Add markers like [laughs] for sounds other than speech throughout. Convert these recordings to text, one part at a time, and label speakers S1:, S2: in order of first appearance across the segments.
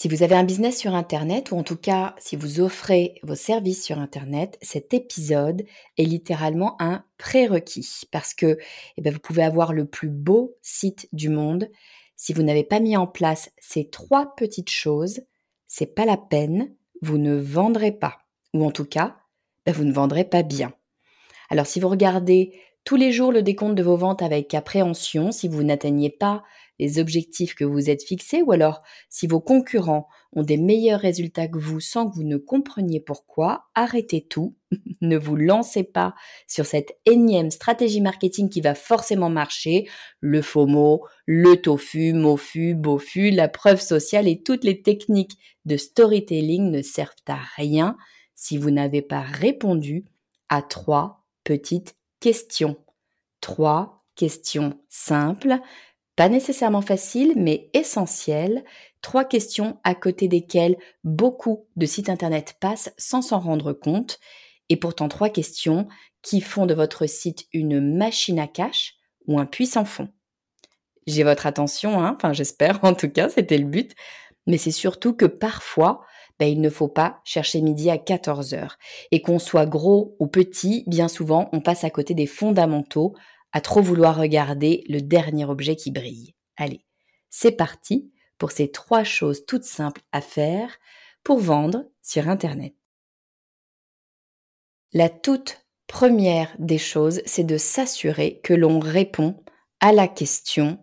S1: Si vous avez un business sur Internet, ou en tout cas si vous offrez vos services sur Internet, cet épisode est littéralement un prérequis parce que eh bien, vous pouvez avoir le plus beau site du monde. Si vous n'avez pas mis en place ces trois petites choses, c'est pas la peine, vous ne vendrez pas. Ou en tout cas, ben, vous ne vendrez pas bien. Alors si vous regardez tous les jours le décompte de vos ventes avec appréhension, si vous n'atteignez pas les objectifs que vous êtes fixés ou alors si vos concurrents ont des meilleurs résultats que vous sans que vous ne compreniez pourquoi, arrêtez tout, [laughs] ne vous lancez pas sur cette énième stratégie marketing qui va forcément marcher, le FOMO, le tofu, mofu, bofu, la preuve sociale et toutes les techniques de storytelling ne servent à rien si vous n'avez pas répondu à trois petites questions. Trois questions simples pas nécessairement facile, mais essentiel. Trois questions à côté desquelles beaucoup de sites internet passent sans s'en rendre compte. Et pourtant trois questions qui font de votre site une machine à cash ou un puissant fond. J'ai votre attention, hein enfin j'espère en tout cas, c'était le but. Mais c'est surtout que parfois, ben, il ne faut pas chercher midi à 14 heures. Et qu'on soit gros ou petit, bien souvent, on passe à côté des fondamentaux à trop vouloir regarder le dernier objet qui brille. Allez, c'est parti pour ces trois choses toutes simples à faire pour vendre sur Internet. La toute première des choses, c'est de s'assurer que l'on répond à la question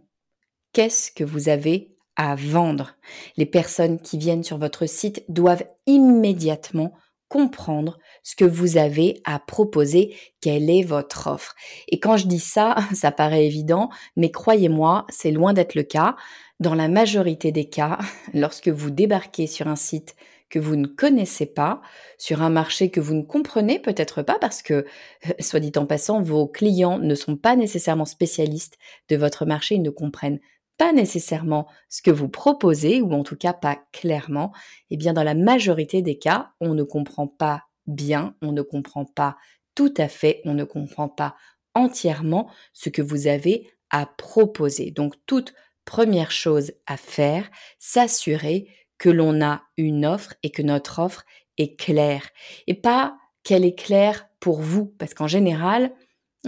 S1: qu'est-ce que vous avez à vendre? Les personnes qui viennent sur votre site doivent immédiatement comprendre ce que vous avez à proposer, quelle est votre offre. Et quand je dis ça, [laughs] ça paraît évident, mais croyez-moi, c'est loin d'être le cas. Dans la majorité des cas, [laughs] lorsque vous débarquez sur un site que vous ne connaissez pas, sur un marché que vous ne comprenez peut-être pas parce que, [laughs] soit dit en passant, vos clients ne sont pas nécessairement spécialistes de votre marché, ils ne comprennent pas nécessairement ce que vous proposez, ou en tout cas pas clairement, eh bien dans la majorité des cas, on ne comprend pas bien, on ne comprend pas tout à fait, on ne comprend pas entièrement ce que vous avez à proposer. Donc toute première chose à faire, s'assurer que l'on a une offre et que notre offre est claire. Et pas qu'elle est claire pour vous, parce qu'en général,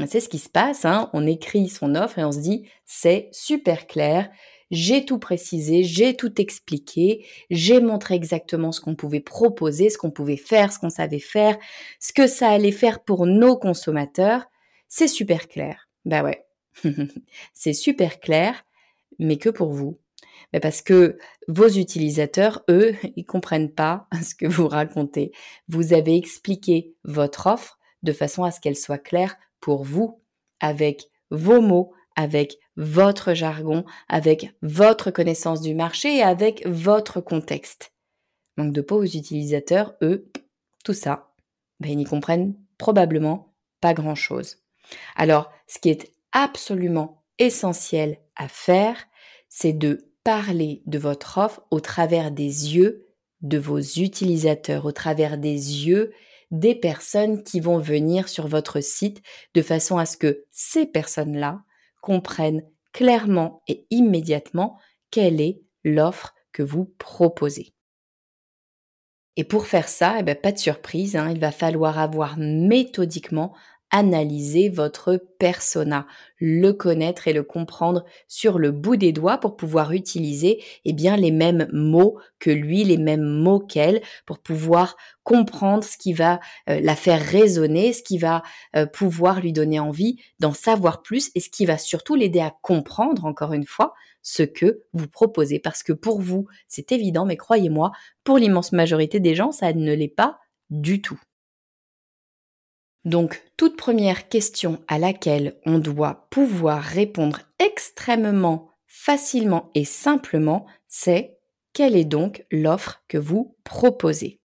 S1: c'est ce qui se passe, hein. on écrit son offre et on se dit c'est super clair, j'ai tout précisé, j'ai tout expliqué, j'ai montré exactement ce qu'on pouvait proposer, ce qu'on pouvait faire, ce qu'on savait faire, ce que ça allait faire pour nos consommateurs. C'est super clair. Bah ouais, [laughs] c'est super clair, mais que pour vous. Mais parce que vos utilisateurs, eux, ils comprennent pas [laughs] ce que vous racontez. Vous avez expliqué votre offre de façon à ce qu'elle soit claire pour vous, avec vos mots, avec votre jargon, avec votre connaissance du marché et avec votre contexte. Donc de pas aux utilisateurs, eux, tout ça, ben, ils n'y comprennent probablement pas grand-chose. Alors, ce qui est absolument essentiel à faire, c'est de parler de votre offre au travers des yeux de vos utilisateurs, au travers des yeux des personnes qui vont venir sur votre site de façon à ce que ces personnes-là comprennent clairement et immédiatement quelle est l'offre que vous proposez. Et pour faire ça, eh ben, pas de surprise, hein, il va falloir avoir méthodiquement analyser votre persona, le connaître et le comprendre sur le bout des doigts pour pouvoir utiliser eh bien les mêmes mots que lui, les mêmes mots qu'elle pour pouvoir comprendre ce qui va euh, la faire résonner, ce qui va euh, pouvoir lui donner envie d'en savoir plus et ce qui va surtout l'aider à comprendre encore une fois ce que vous proposez parce que pour vous, c'est évident mais croyez-moi, pour l'immense majorité des gens, ça ne l'est pas du tout. Donc, toute première question à laquelle on doit pouvoir répondre extrêmement facilement et simplement, c'est quelle est donc l'offre que vous proposez?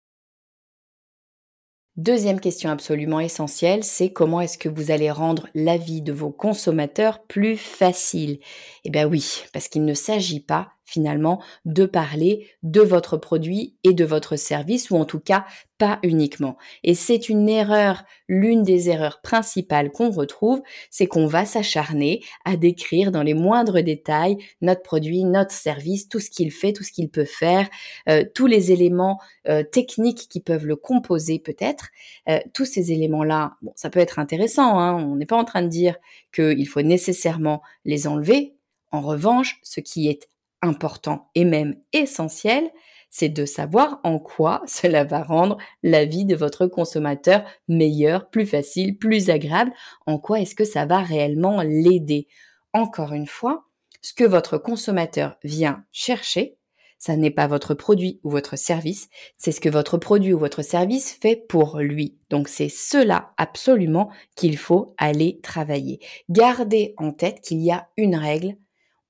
S1: Deuxième question absolument essentielle, c'est comment est-ce que vous allez rendre la vie de vos consommateurs plus facile? Eh bien oui, parce qu'il ne s'agit pas finalement de parler de votre produit et de votre service, ou en tout cas pas uniquement. Et c'est une erreur, l'une des erreurs principales qu'on retrouve, c'est qu'on va s'acharner à décrire dans les moindres détails notre produit, notre service, tout ce qu'il fait, tout ce qu'il peut faire, euh, tous les éléments euh, techniques qui peuvent le composer peut-être. Euh, tous ces éléments-là, bon, ça peut être intéressant, hein, on n'est pas en train de dire qu'il faut nécessairement les enlever. En revanche, ce qui est important et même essentiel, c'est de savoir en quoi [laughs] cela va rendre la vie de votre consommateur meilleure, plus facile, plus agréable, en quoi est-ce que ça va réellement l'aider. Encore une fois, ce que votre consommateur vient chercher, ça n'est pas votre produit ou votre service, c'est ce que votre produit ou votre service fait pour lui. Donc c'est cela absolument qu'il faut aller travailler. Gardez en tête qu'il y a une règle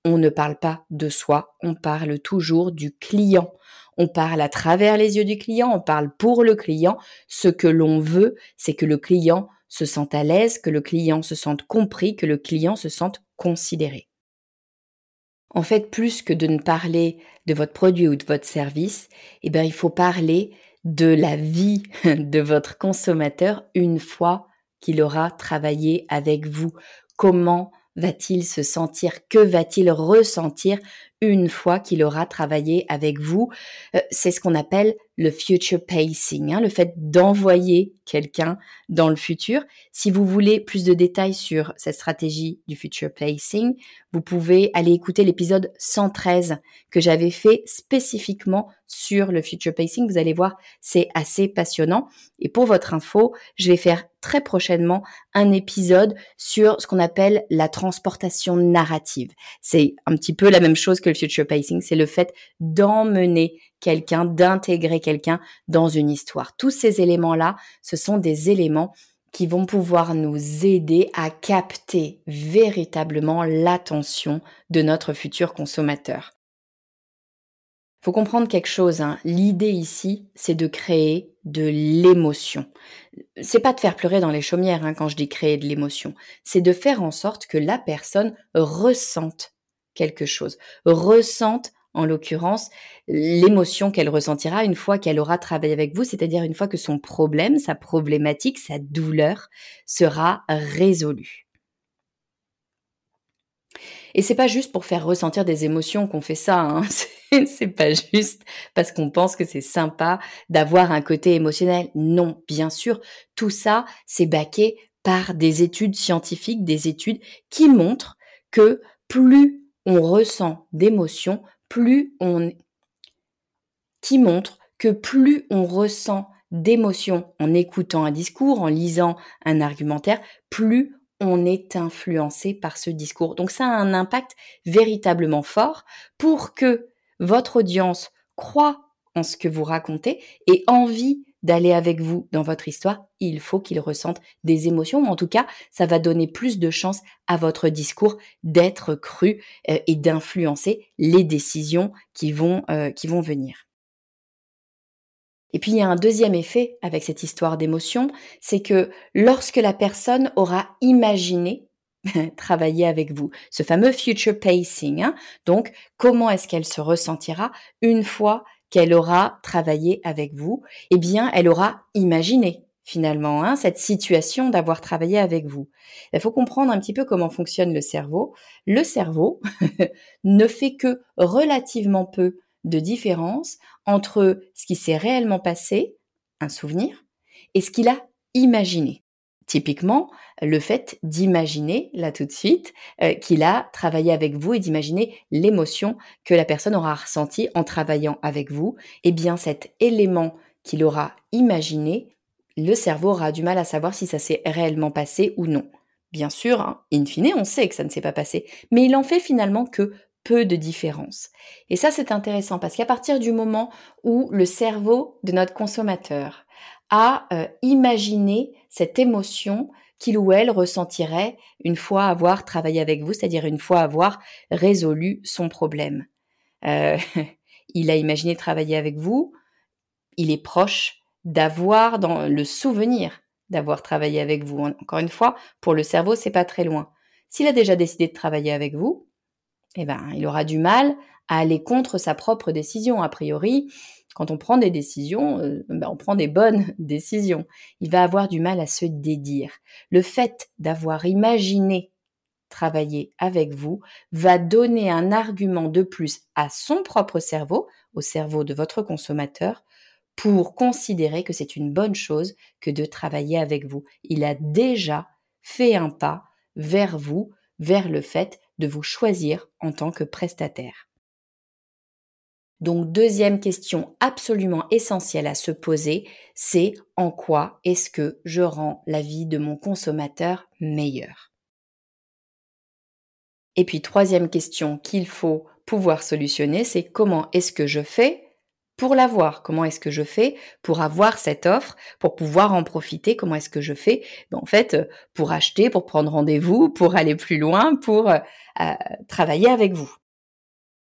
S1: on ne parle pas de soi, on parle toujours du client. On parle à travers les yeux du client, on parle pour le client. Ce que l'on veut, c'est que le client se sente à l'aise, que le client se sente compris, que le client se sente considéré. En fait, plus que de ne parler de votre produit ou de votre service, eh bien, il faut parler de la vie [laughs] de votre consommateur une fois qu'il aura travaillé avec vous. Comment va-t-il se sentir Que va-t-il ressentir une fois qu'il aura travaillé avec vous? Euh, C'est ce qu'on appelle le future pacing, hein, le fait d'envoyer quelqu'un dans le futur. Si vous voulez plus de détails sur cette stratégie du future pacing, vous pouvez aller écouter l'épisode 113 que j'avais fait spécifiquement sur le future pacing. Vous allez voir, c'est assez passionnant. Et pour votre info, je vais faire très prochainement un épisode sur ce qu'on appelle la transportation narrative. C'est un petit peu la même chose que le future pacing, c'est le fait d'emmener quelqu'un, d'intégrer quelqu'un dans une histoire. Tous ces éléments-là, ce sont des éléments qui vont pouvoir nous aider à capter véritablement l'attention de notre futur consommateur. Faut comprendre quelque chose. Hein. L'idée ici, c'est de créer de l'émotion. C'est pas de faire pleurer dans les chaumières hein, quand je dis créer de l'émotion. C'est de faire en sorte que la personne ressente quelque chose, ressente en l'occurrence, l'émotion qu'elle ressentira une fois qu'elle aura travaillé avec vous, c'est-à-dire une fois que son problème, sa problématique, sa douleur sera résolue. Et c'est pas juste pour faire ressentir des émotions qu'on fait ça, hein. [laughs] c'est pas juste parce qu'on pense que c'est sympa d'avoir un côté émotionnel. Non, bien sûr, tout ça, c'est baqué par des études scientifiques, des études qui montrent que plus on ressent d'émotions, plus on qui montre que plus on ressent d'émotions en écoutant un discours, en lisant un argumentaire, plus on est influencé par ce discours. Donc ça a un impact véritablement fort pour que votre audience croit en ce que vous racontez et envie d'aller avec vous dans votre histoire, il faut qu'il ressente des émotions, en tout cas, ça va donner plus de chances à votre discours d'être cru euh, et d'influencer les décisions qui vont, euh, qui vont venir. Et puis il y a un deuxième effet avec cette histoire d'émotion, c'est que lorsque la personne aura imaginé [laughs] travailler avec vous, ce fameux future pacing, hein, donc comment est-ce qu'elle se ressentira une fois qu'elle aura travaillé avec vous, eh bien, elle aura imaginé finalement hein, cette situation d'avoir travaillé avec vous. Il faut comprendre un petit peu comment fonctionne le cerveau. Le cerveau [laughs] ne fait que relativement peu de différence entre ce qui s'est réellement passé, un souvenir, et ce qu'il a imaginé. Typiquement, le fait d'imaginer, là tout de suite, euh, qu'il a travaillé avec vous et d'imaginer l'émotion que la personne aura ressentie en travaillant avec vous, eh bien cet élément qu'il aura imaginé, le cerveau aura du mal à savoir si ça s'est réellement passé ou non. Bien sûr, hein, in fine, on sait que ça ne s'est pas passé, mais il en fait finalement que peu de différence. Et ça, c'est intéressant parce qu'à partir du moment où le cerveau de notre consommateur a euh, imaginé cette émotion qu'il ou elle ressentirait une fois avoir travaillé avec vous, c'est-à-dire une fois avoir résolu son problème. Euh, [laughs] il a imaginé travailler avec vous, il est proche d'avoir dans le souvenir d'avoir travaillé avec vous. Encore une fois, pour le cerveau, c'est pas très loin. S'il a déjà décidé de travailler avec vous, eh ben, il aura du mal à aller contre sa propre décision. A priori, quand on prend des décisions, euh, ben, on prend des bonnes [laughs] décisions. Il va avoir du mal à se dédire. Le fait d'avoir imaginé travailler avec vous va donner un argument de plus à son propre cerveau, au cerveau de votre consommateur, pour considérer que c'est une bonne chose que de travailler avec vous. Il a déjà fait un pas vers vous, vers le fait de vous choisir en tant que prestataire. Donc deuxième question absolument essentielle à se poser, c'est en quoi est-ce que je rends la vie de mon consommateur meilleure? Et puis troisième question qu'il faut pouvoir solutionner, c'est comment est-ce que je fais pour l'avoir? Comment est-ce que je fais pour avoir cette offre, pour pouvoir en profiter? Comment est-ce que je fais? Ben, En fait, pour acheter, pour prendre rendez-vous, pour aller plus loin, pour euh, travailler avec vous.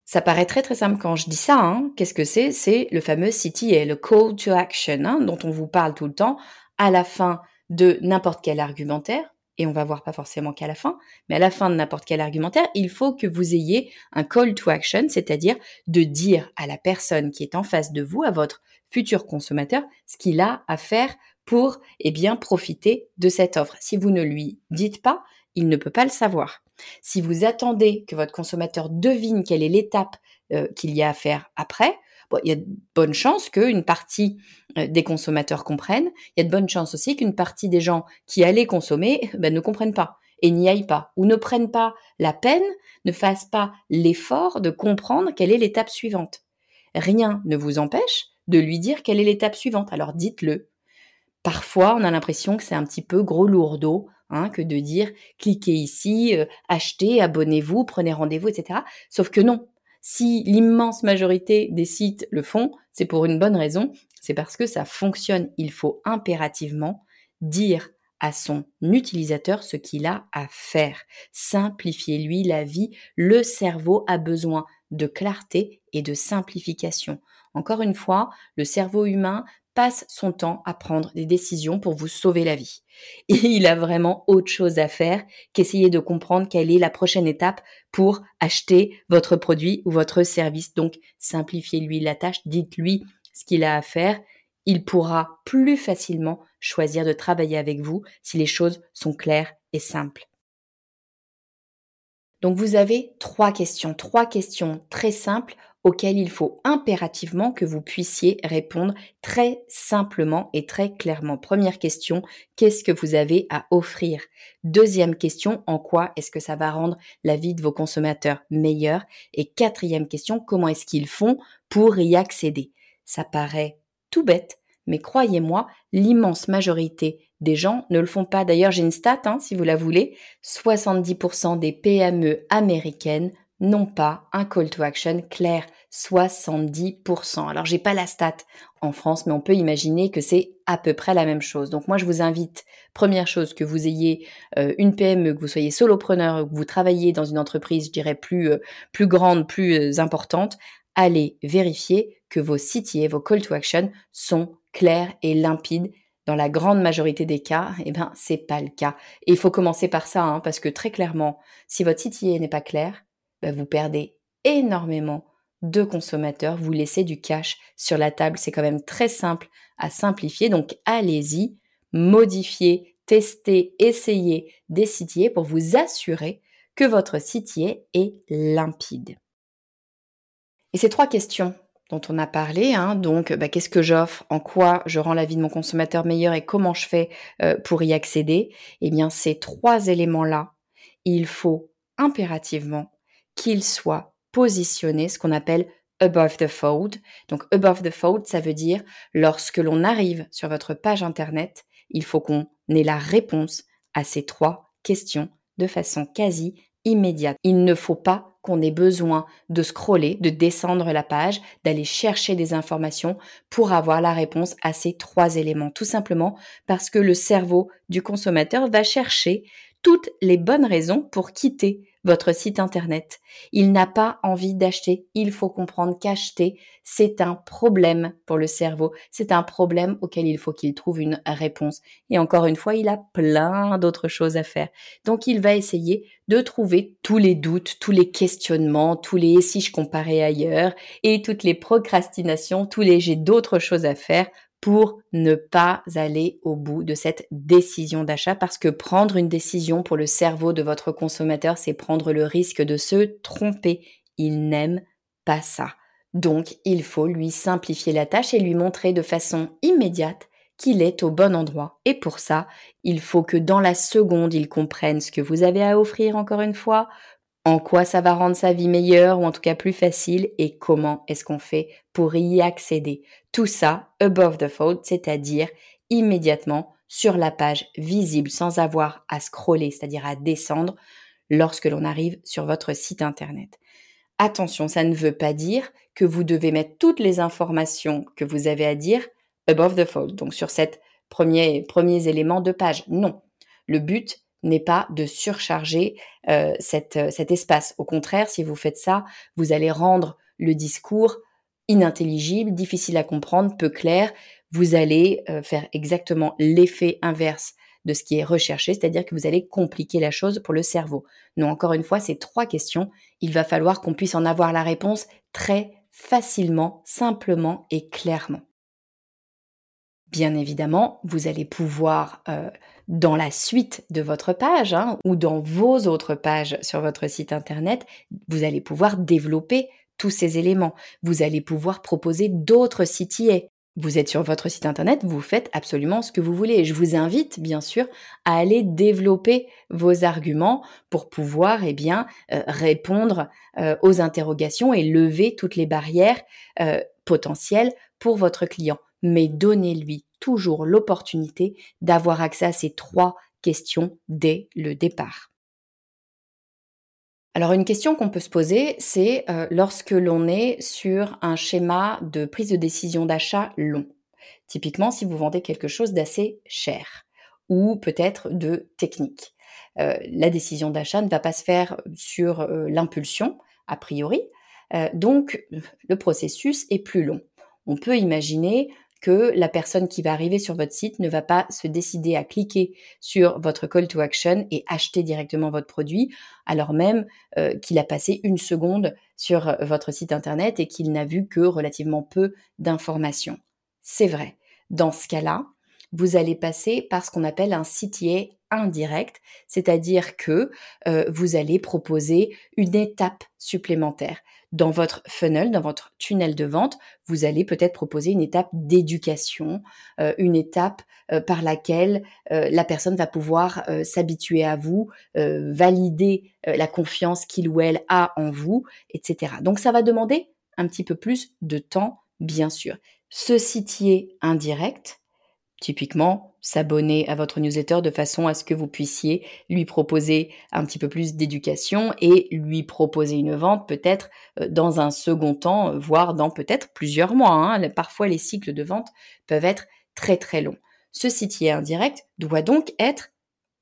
S1: Ça paraît très très simple quand je dis ça. Hein. Qu'est-ce que c'est? C'est le fameux CTA, le Call to Action, hein, dont on vous parle tout le temps à la fin de n'importe quel argumentaire et on va voir pas forcément qu'à la fin, mais à la fin de n'importe quel argumentaire, il faut que vous ayez un call to action, c'est-à-dire de dire à la personne qui est en face de vous, à votre futur consommateur, ce qu'il a à faire pour eh profiter de cette offre. Si vous ne lui dites pas, il ne peut pas le savoir. Si vous attendez que votre consommateur devine quelle est l'étape euh, qu'il y a à faire après, il y a de bonnes chances qu'une partie euh, des consommateurs comprennent. Il y a de bonnes chances aussi qu'une partie des gens qui allaient consommer [laughs] ben, ne comprennent pas et n'y aillent pas ou ne prennent pas la peine, ne fassent pas l'effort de comprendre quelle est l'étape suivante. Rien ne vous empêche de lui dire quelle est l'étape suivante. Alors dites-le. Parfois, on a l'impression que c'est un petit peu gros lourdeau hein, que de dire cliquez ici, euh, achetez, abonnez-vous, prenez rendez-vous, etc. Sauf que non, si l'immense majorité des sites le font, c'est pour une bonne raison, c'est parce que ça fonctionne. Il faut impérativement dire à son utilisateur ce qu'il a à faire. Simplifiez lui la vie. Le cerveau a besoin de clarté et de simplification. Encore une fois, le cerveau humain passe son temps à prendre des décisions pour vous sauver la vie. [laughs] Il a vraiment autre chose à faire qu'essayer de comprendre quelle est la prochaine étape pour acheter votre produit ou votre service. Donc, simplifiez-lui la tâche, dites-lui ce qu'il a à faire. Il pourra plus facilement choisir de travailler avec vous si les choses sont claires et simples. Donc vous avez trois questions, trois questions très simples auxquelles il faut impérativement que vous puissiez répondre très simplement et très clairement. Première question, qu'est-ce que vous avez à offrir? Deuxième question, en quoi est-ce que ça va rendre la vie de vos consommateurs meilleure? Et quatrième question, comment est-ce qu'ils font pour y accéder? Ça paraît tout bête, mais croyez-moi, l'immense majorité des gens ne le font pas. D'ailleurs, j'ai une stat, hein, si vous la voulez. 70% des PME américaines n'ont pas un call to action clair. 70%. Alors, j'ai pas la stat en France, mais on peut imaginer que c'est à peu près la même chose. Donc, moi, je vous invite, première chose, que vous ayez euh, une PME, que vous soyez solopreneur, que vous travaillez dans une entreprise, je dirais, plus, euh, plus grande, plus euh, importante, allez vérifier que vos CTA, vos call to action sont clairs et limpides dans la grande majorité des cas, eh ben, c'est pas le cas. Et il faut commencer par ça, hein, parce que très clairement, si votre CTA n'est pas clair, ben, vous perdez énormément de consommateurs, vous laissez du cash sur la table. C'est quand même très simple à simplifier. Donc, allez-y, modifiez, testez, essayez des pour vous assurer que votre CTA est limpide. Et ces trois questions dont on a parlé. Hein. donc, bah, qu'est-ce que j'offre, en quoi je rends la vie de mon consommateur meilleure et comment je fais euh, pour y accéder Eh bien, ces trois éléments-là, il faut impérativement qu'ils soient positionnés, ce qu'on appelle above the fold. Donc, above the fold, ça veut dire lorsque l'on arrive sur votre page Internet, il faut qu'on ait la réponse à ces trois questions de façon quasi immédiate. Il ne faut pas qu'on ait besoin de scroller, de descendre la page, d'aller chercher des informations pour avoir la réponse à ces trois éléments. Tout simplement parce que le cerveau du consommateur va chercher toutes les bonnes raisons pour quitter votre site internet. Il n'a pas envie d'acheter. Il faut comprendre qu'acheter, c'est un problème pour le cerveau. C'est un problème auquel il faut qu'il trouve une réponse. Et encore une fois, il a plein d'autres choses à faire. Donc, il va essayer de trouver tous les doutes, tous les questionnements, tous les si je comparais ailleurs et toutes les procrastinations, tous les j'ai d'autres choses à faire pour ne pas aller au bout de cette décision d'achat parce que prendre une décision pour le cerveau de votre consommateur, c'est prendre le risque de se tromper. Il n'aime pas ça. Donc, il faut lui simplifier la tâche et lui montrer de façon immédiate qu'il est au bon endroit. Et pour ça, il faut que dans la seconde, il comprenne ce que vous avez à offrir encore une fois, en quoi ça va rendre sa vie meilleure ou en tout cas plus facile et comment est-ce qu'on fait pour y accéder. Tout ça above the fold, c'est-à-dire immédiatement sur la page visible sans avoir à scroller, c'est-à-dire à descendre lorsque l'on arrive sur votre site internet. Attention, ça ne veut pas dire que vous devez mettre toutes les informations que vous avez à dire above the fold, donc sur premier, premiers éléments de page. Non. Le but, n'est pas de surcharger euh, euh, cet espace. Au contraire, si vous faites ça, vous allez rendre le discours inintelligible, difficile à comprendre, peu clair. Vous allez euh, faire exactement l'effet inverse de ce qui est recherché, c'est-à-dire que vous allez compliquer la chose pour le cerveau. Non, encore une fois, ces trois questions, il va falloir qu'on puisse en avoir la réponse très facilement, simplement et clairement. Bien évidemment, vous allez pouvoir, dans la suite de votre page hein, ou dans vos autres pages sur votre site internet, vous allez pouvoir développer tous ces éléments. Vous allez pouvoir proposer d'autres CTA. Vous êtes sur votre site internet, vous faites absolument ce que vous voulez. Je vous invite, bien sûr, à aller développer vos arguments pour pouvoir, eh bien, euh, répondre euh, aux interrogations et lever toutes les barrières potentielles pour votre client mais donnez-lui toujours l'opportunité d'avoir accès à ces trois questions dès le départ. Alors une question qu'on peut se poser, c'est euh, lorsque l'on est sur un schéma de prise de décision d'achat long. Typiquement si vous vendez quelque chose d'assez cher ou peut-être de technique. Euh, la décision d'achat ne va pas se faire sur euh, l'impulsion, a priori, donc le processus est plus long. On peut imaginer que la personne qui va arriver sur votre site ne va pas se décider à cliquer sur votre call to action et acheter directement votre produit, alors même euh, qu'il a passé une seconde sur euh, votre site internet et qu'il n'a vu que relativement peu d'informations. C'est vrai. Dans ce cas-là, vous allez passer par ce qu'on appelle un CTA indirect, c'est-à-dire que euh, vous allez proposer une étape supplémentaire dans votre funnel, dans votre tunnel de vente, vous allez peut-être proposer une étape d'éducation, euh, une étape euh, par laquelle euh, la personne va pouvoir s'habituer à vous, valider la confiance qu'il ou elle a en vous, etc. Donc ça va demander un petit peu plus de temps, bien sûr. Ce sitier indirect, Typiquement, s'abonner à votre newsletter de façon à ce que vous puissiez lui proposer un petit peu plus d'éducation et lui proposer une vente peut-être euh, dans un second temps, euh, voire dans peut-être plusieurs mois. Hein. Parfois, les cycles de vente peuvent être très très longs. Ce sitier indirect doit donc être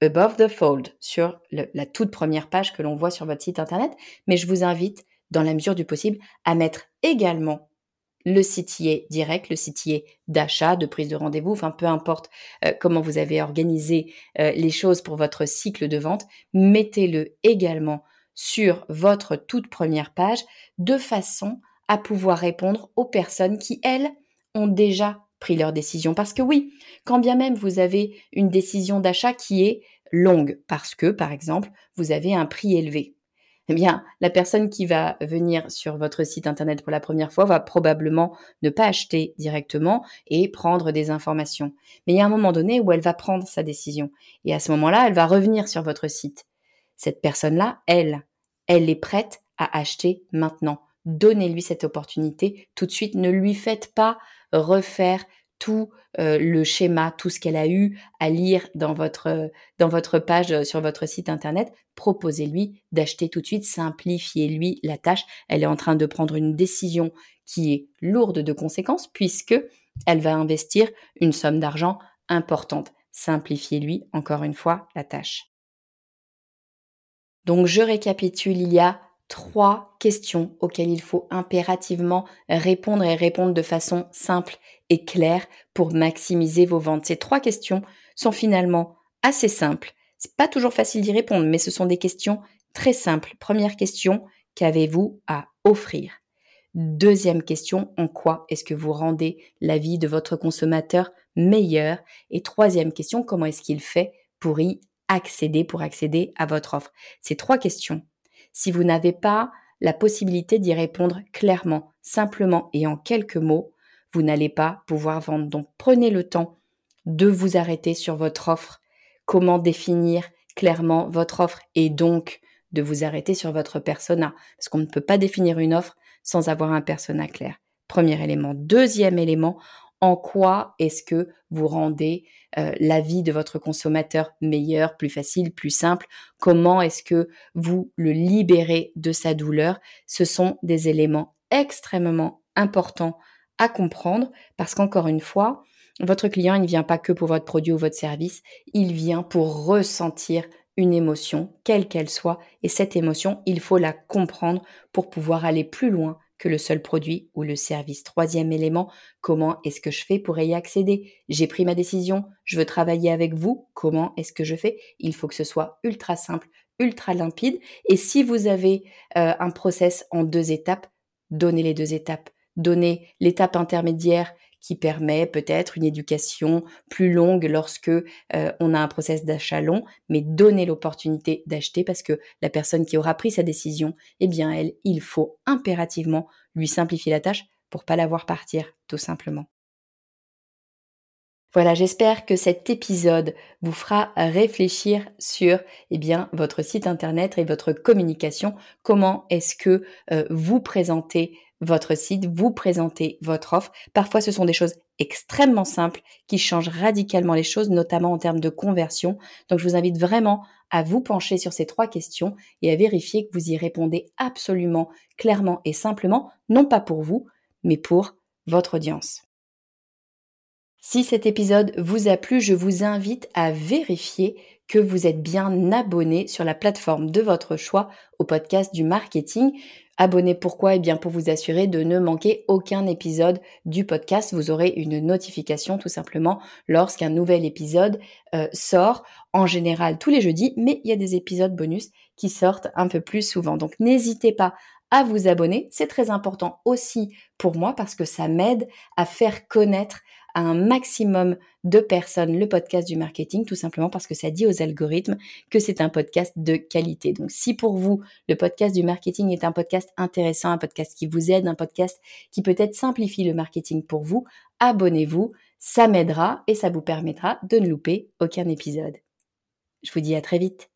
S1: above the fold sur la toute première page que l'on voit sur votre site internet, mais je vous invite, dans la mesure du possible, à mettre également le CTA direct, le CTA d'achat, de prise de rendez-vous, enfin peu importe euh, comment vous avez organisé euh, les choses pour votre cycle de vente, mettez-le également sur votre toute première page de façon à pouvoir répondre aux personnes qui, elles, ont déjà pris leur décision. Parce que oui, quand bien même vous avez une décision d'achat qui est longue, parce que, par exemple, vous avez un prix élevé, eh bien, la personne qui va venir sur votre site internet pour la première fois va probablement ne pas acheter directement et prendre des informations. Mais il y a un moment donné où elle va prendre sa décision. Et à ce moment-là, elle va revenir sur votre site. Cette personne-là, elle, elle est prête à acheter maintenant. Donnez-lui cette opportunité tout de suite. Ne lui faites pas refaire tout euh, le schéma, tout ce qu'elle a eu à lire dans votre, dans votre page euh, sur votre site internet, proposez-lui d'acheter tout de suite, simplifiez-lui la tâche. Elle est en train de prendre une décision qui est lourde de conséquences puisque elle va investir une somme d'argent importante. Simplifiez-lui encore une fois la tâche. Donc je récapitule, il y a trois questions auxquelles il faut impérativement répondre et répondre de façon simple et pour maximiser vos ventes. Ces trois questions sont finalement assez simples. C'est pas toujours facile d'y répondre, mais ce sont des questions très simples. Première question, qu'avez-vous à offrir? Deuxième question, en quoi est-ce que vous rendez la vie de votre consommateur meilleure? Et troisième question, comment est-ce qu'il fait pour y accéder, pour accéder à votre offre? Ces trois questions, si vous n'avez pas la possibilité d'y répondre clairement, simplement et en quelques mots, vous n'allez pas pouvoir vendre. Donc prenez le temps de vous arrêter sur votre offre, comment définir clairement votre offre et donc de vous arrêter sur votre persona? Parce qu'on ne peut pas définir une offre sans avoir un persona clair. Premier élément. Deuxième élément, en quoi est-ce que vous rendez euh, la vie de votre consommateur meilleure, plus facile, plus simple? Comment est-ce que vous le libérez de sa douleur? Ce sont des éléments extrêmement importants à comprendre parce qu'encore une fois, votre client, ne vient pas que pour votre produit ou votre service, il vient pour ressentir une émotion, quelle qu'elle soit, et cette émotion, il faut la comprendre pour pouvoir aller plus loin que le seul produit ou le service. Troisième élément, comment est-ce que je fais pour y accéder? J'ai pris ma décision, je veux travailler avec vous, comment est-ce que je fais? Il faut que ce soit ultra simple, ultra limpide, et si vous avez euh, un process en deux étapes, donnez les deux étapes. Donnez l'étape intermédiaire qui permet peut-être une éducation plus longue lorsque euh, on a un process d'achat long, mais donner l'opportunité d'acheter parce que la personne qui aura pris sa décision, eh bien elle, il faut impérativement lui simplifier la tâche pour pas la voir partir, tout simplement. Voilà, j'espère que cet épisode vous fera réfléchir sur eh bien votre site internet et votre communication. Comment est-ce que euh, vous présentez votre site, vous présentez votre offre. Parfois, ce sont des choses extrêmement simples qui changent radicalement les choses, notamment en termes de conversion. Donc, je vous invite vraiment à vous pencher sur ces trois questions et à vérifier que vous y répondez absolument clairement et simplement, non pas pour vous, mais pour votre audience. Si cet épisode vous a plu, je vous invite à vérifier que vous êtes bien abonné sur la plateforme de votre choix au podcast du marketing. Abonné pourquoi? Eh bien pour vous assurer de ne manquer aucun épisode du podcast. Vous aurez une notification tout simplement lorsqu'un nouvel épisode euh, sort, en général tous les jeudis, mais il y a des épisodes bonus qui sortent un peu plus souvent. Donc n'hésitez pas à vous abonner. C'est très important aussi pour moi parce que ça m'aide à faire connaître un maximum de personnes le podcast du marketing, tout simplement parce que ça dit aux algorithmes que c'est un podcast de qualité. Donc si pour vous, le podcast du marketing est un podcast intéressant, un podcast qui vous aide, un podcast qui peut-être simplifie le marketing pour vous, abonnez-vous, ça m'aidera et ça vous permettra de ne louper aucun épisode. Je vous dis à très vite.